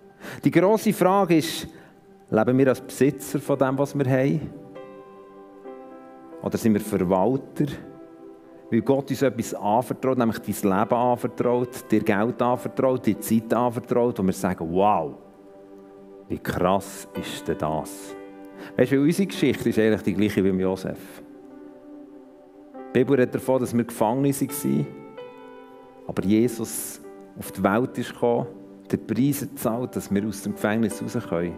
Die grosse Frage ist, leben wir als Besitzer von dem, was wir haben? Oder sind wir Verwalter? Weil Gott uns etwas anvertraut, nämlich dein Leben anvertraut, dir Geld anvertraut, dir Zeit anvertraut, und wir sagen, wow, wie krass ist denn das? Weißt du, unsere Geschichte ist eigentlich die gleiche wie Josef. Die Bibel redet davon, dass wir Gefangene waren, aber Jesus auf die Welt ist gekommen, den Preis gezahlt, dass wir aus dem Gefängnis raus können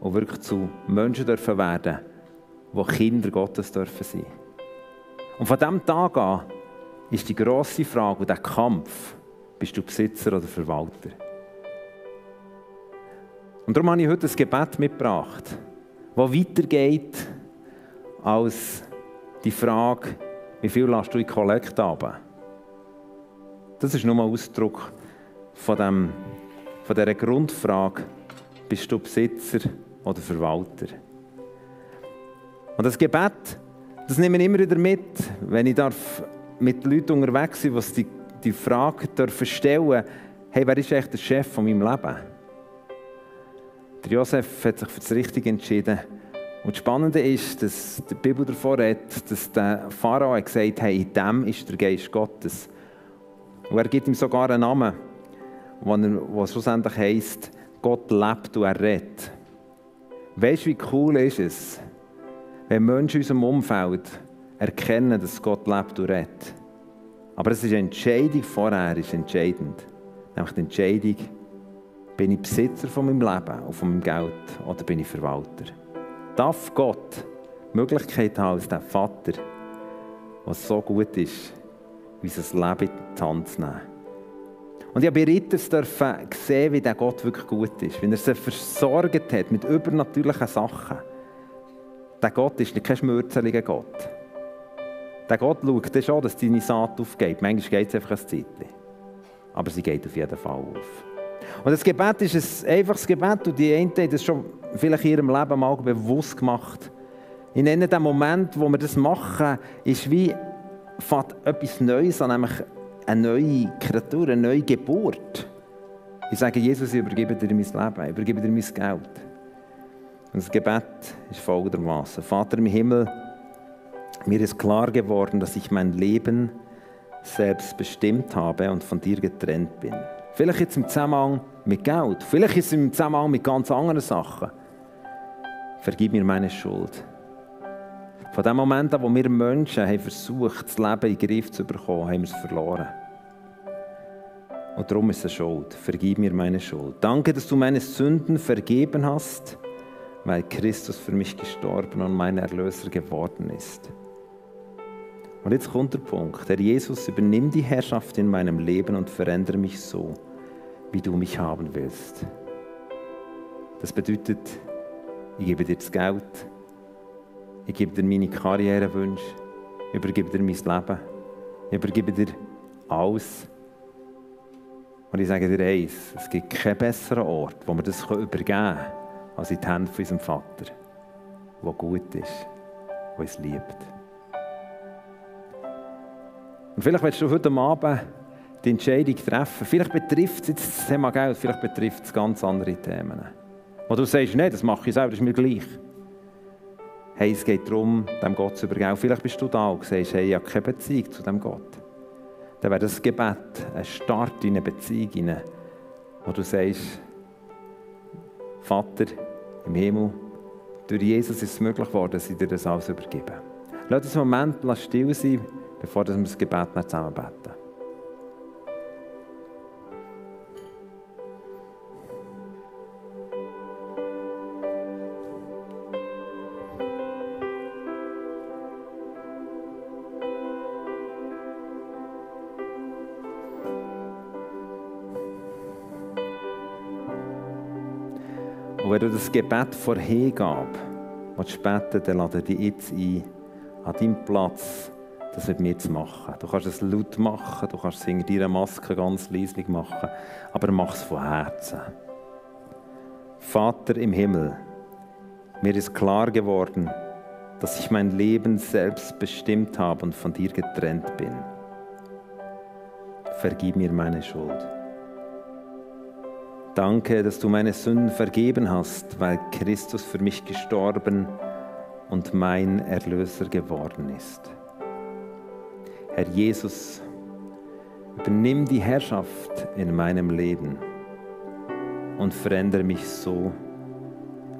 und wirklich zu Menschen dürfen werden wo Kinder Gottes dürfen sein. Und von diesem Tag an ist die grosse Frage und der Kampf, bist du Besitzer oder Verwalter? Und darum habe ich heute ein Gebet mitgebracht, das weitergeht als die Frage, wie viel lässt du in Kollekt haben? Das ist nur ein Ausdruck von, dem, von dieser Grundfrage, bist du Besitzer oder Verwalter? Und das Gebet, das nehme ich immer wieder mit, wenn ich darf mit Leuten unterwegs bin, die die, die Frage dürfen stellen hey, wer ist eigentlich der Chef von meinem Leben? Der Josef hat sich für das Richtige entschieden. Und das Spannende ist, dass die Bibel davon redet, dass der Pharao hat gesagt hey, in dem ist der Geist Gottes. Und er gibt ihm sogar einen Namen, der schlussendlich heisst, Gott lebt und er redet. Weißt du, wie cool ist es, wenn Menschen in unserem Umfeld erkennen, dass Gott lebt und redet. Aber es ist eine Entscheidung vorher, ist entscheidend. Nämlich die Entscheidung, bin ich Besitzer von meinem Leben und von meinem Geld oder bin ich Verwalter? Darf Gott die Möglichkeit haben, als der Vater, was so gut ist, unser Leben in die Hand zu nehmen? Und ich habe bei Ritters sehen, wie der Gott wirklich gut ist, wie er sie versorgt hat mit übernatürlichen Sachen der Gott ist nicht kein schmürzeliger Gott. Der Gott schaut schon, dass deine Saat aufgeht. Manchmal geht es einfach ein Zeitchen. Aber sie geht auf jeden Fall auf. Und das Gebet ist ein einfaches Gebet und die einen haben das schon vielleicht in ihrem Leben mal bewusst gemacht. Ich nenne den Moment, wo wir das machen, ist wie fängt etwas Neues an, nämlich eine neue Kreatur, eine neue Geburt. Ich sage, Jesus, ich übergebe dir mein Leben, ich übergebe dir mein Geld. Und das Gebet ist folgendermaßen: Vater im Himmel, mir ist klar geworden, dass ich mein Leben selbst bestimmt habe und von dir getrennt bin. Vielleicht jetzt im Zusammenhang mit Geld, vielleicht ist es im Zusammenhang mit ganz anderen Sachen. Vergib mir meine Schuld. Von dem Moment an, wo wir Menschen haben versucht, das Leben in den Griff zu bekommen, haben wir es verloren. Und darum ist es Schuld. Vergib mir meine Schuld. Danke, dass du meine Sünden vergeben hast, weil Christus für mich gestorben und mein Erlöser geworden ist. Und jetzt kommt der Punkt. Herr Jesus, übernimm die Herrschaft in meinem Leben und verändere mich so, wie du mich haben willst. Das bedeutet, ich gebe dir das Geld, ich gebe dir meine Karrierewünsche, ich übergebe dir mein Leben, ich übergebe dir alles. Und ich sage dir eins, es gibt keinen besseren Ort, wo wir das übergeben können, als in die Hände von unserem Vater, der gut ist, der uns liebt. Und vielleicht willst du heute Abend die Entscheidung treffen. Vielleicht betrifft es jetzt das Thema Geld, vielleicht betrifft es ganz andere Themen. Wo du sagst, nein, das mache ich selber, das ist mir gleich. Hey, es geht darum, dem Gott zu übergeben. Vielleicht bist du da und sagst, hey, ich habe keine Beziehung zu dem Gott dann wäre das Gebet ein Start in eine Beziehung hinein, wo du sagst, Vater im Himmel, durch Jesus ist es möglich geworden, dass ich dir das alles übergebe. Lass uns einen Moment still sein, bevor wir das Gebet zusammen beten. Du das Gebet vor Hingabe beten dann lade dich jetzt ein, an deinem Platz das mit mir zu machen. Du kannst es laut machen, du kannst es hinter deiner Maske ganz leislich machen, aber mach es von Herzen. Vater im Himmel, mir ist klar geworden, dass ich mein Leben selbst bestimmt habe und von dir getrennt bin. Vergib mir meine Schuld. Danke, dass du meine Sünden vergeben hast, weil Christus für mich gestorben und mein Erlöser geworden ist. Herr Jesus, übernimm die Herrschaft in meinem Leben und verändere mich so,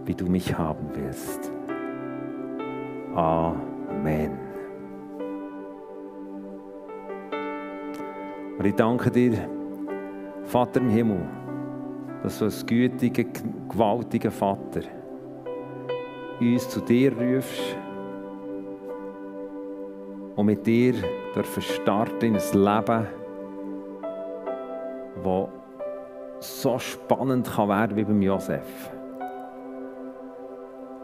wie du mich haben willst. Amen. Und ich danke dir, Vater im Himmel, dass du als gütiger, gewaltiger Vater uns zu dir rufst und mit dir dürfen starten in ein Leben, das so spannend kann werden wie beim Josef.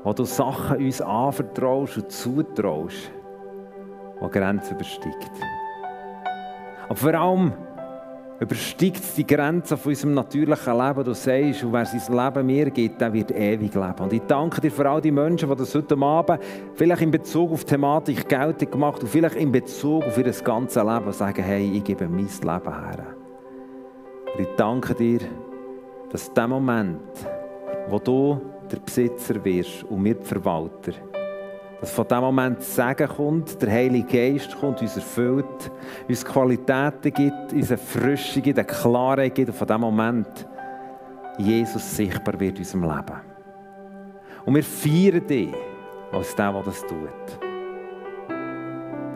Wo du Sachen uns anvertraust und zutraust, die Grenzen übersteigt. Aber vor allem, übersteigt die Grenzen von unserem natürlichen Leben. Du sagst, und wer sein Leben mir gibt, der wird ewig leben. Und ich danke dir für all die Menschen, die das heute Abend vielleicht in Bezug auf die Thematik geltend gemacht und vielleicht in Bezug auf ihr ganzes Leben sagen, hey, ich gebe mein Leben her. Und ich danke dir, dass der Moment, wo du der Besitzer wirst und wir die Verwalter, dass von diesem Moment Segen kommt, der Heilige Geist kommt, uns erfüllt, uns Qualitäten gibt, uns eine Frische gibt, eine Klarheit gibt und von diesem Moment Jesus sichtbar wird in unserem Leben. Und wir feiern dich als der, der das tut.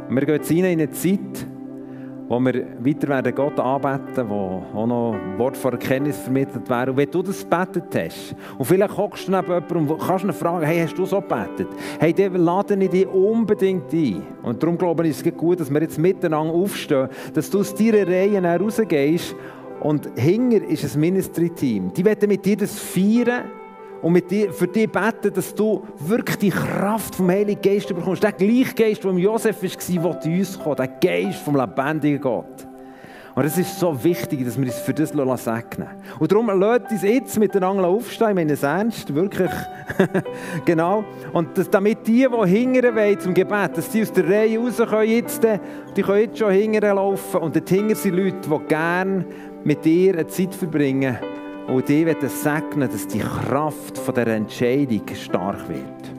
Und wir gehen jetzt rein in eine Zeit, wo wir weiter werden Gott anbeten, wo auch noch Wort von Erkenntnis vermittelt werden. Und wenn du das gebetet hast, und vielleicht hockst du neben jemandem und kannst ihn fragen, hey, hast du so gebetet? Hey, dann lade ich dich unbedingt ein. Und darum glaube ich, ist es gut, dass wir jetzt miteinander aufstehen, dass du aus deiner Reihe rausgehst und hinger ist ein Ministry-Team. Die werden mit dir das feiern und mit dir, für dich beten, dass du wirklich die Kraft vom Heiligen Geist bekommst. Der gleiche Geist, der Josef war, der zu uns kommt. Der Geist vom lebendigen Gott. Und es ist so wichtig, dass wir uns für das segnen Und darum lasst uns jetzt miteinander aufstehen, ich meine ernst, wirklich, [laughs] genau. Und dass, damit die, die hingern wollen zum Gebet, dass die aus der Reihe raus können jetzt, die können jetzt schon hingern laufen. Und dort hingern sind Leute, die gerne mit dir eine Zeit verbringen und die wollen segnen, dass die Kraft dieser Entscheidung stark wird.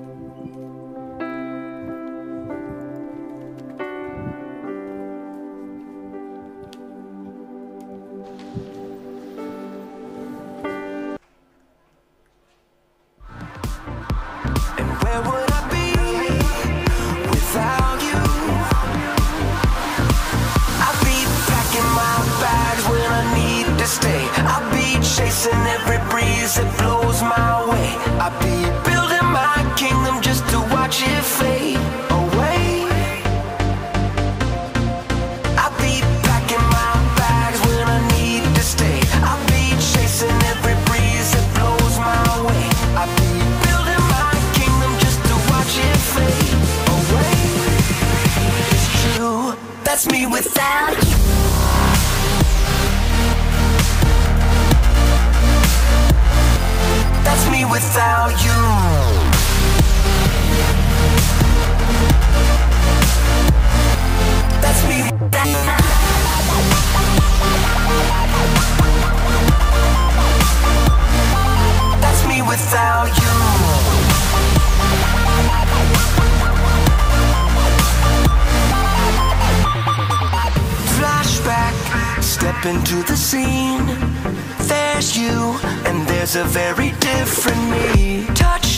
into the scene. There's you, and there's a very different me. Touch